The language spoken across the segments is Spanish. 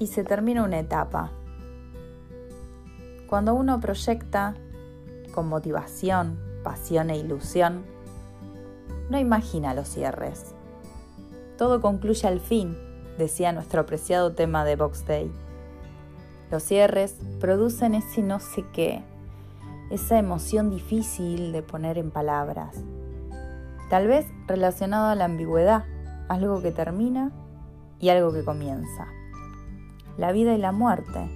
y se termina una etapa. Cuando uno proyecta con motivación, pasión e ilusión, no imagina los cierres. Todo concluye al fin, decía nuestro apreciado tema de Box Day. Los cierres producen ese no sé qué, esa emoción difícil de poner en palabras. Tal vez relacionado a la ambigüedad, algo que termina y algo que comienza. La vida y la muerte,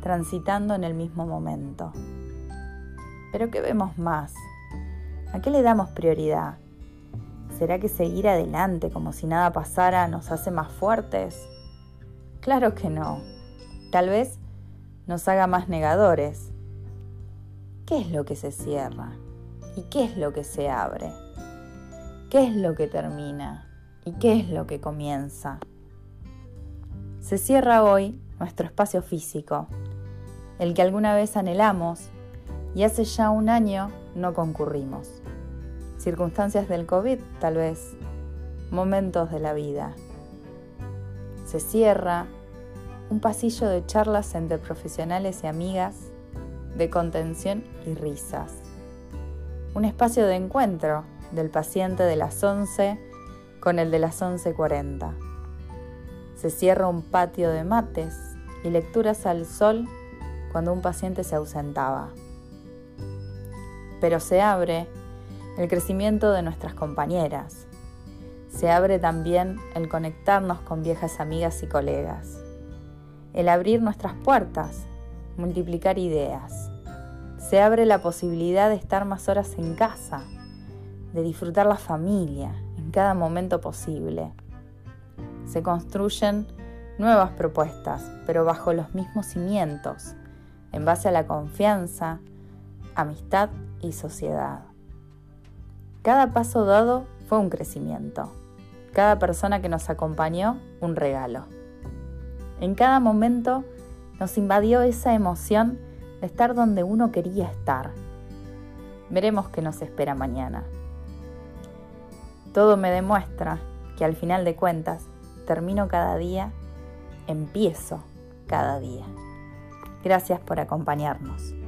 transitando en el mismo momento. Pero ¿qué vemos más? ¿A qué le damos prioridad? ¿Será que seguir adelante como si nada pasara nos hace más fuertes? Claro que no. Tal vez nos haga más negadores. ¿Qué es lo que se cierra? ¿Y qué es lo que se abre? ¿Qué es lo que termina? ¿Y qué es lo que comienza? Se cierra hoy nuestro espacio físico, el que alguna vez anhelamos y hace ya un año no concurrimos. Circunstancias del COVID, tal vez, momentos de la vida. Se cierra un pasillo de charlas entre profesionales y amigas, de contención y risas. Un espacio de encuentro del paciente de las 11 con el de las 11.40. Se cierra un patio de mates y lecturas al sol cuando un paciente se ausentaba. Pero se abre el crecimiento de nuestras compañeras. Se abre también el conectarnos con viejas amigas y colegas el abrir nuestras puertas, multiplicar ideas. Se abre la posibilidad de estar más horas en casa, de disfrutar la familia en cada momento posible. Se construyen nuevas propuestas, pero bajo los mismos cimientos, en base a la confianza, amistad y sociedad. Cada paso dado fue un crecimiento, cada persona que nos acompañó un regalo. En cada momento nos invadió esa emoción de estar donde uno quería estar. Veremos qué nos espera mañana. Todo me demuestra que al final de cuentas termino cada día, empiezo cada día. Gracias por acompañarnos.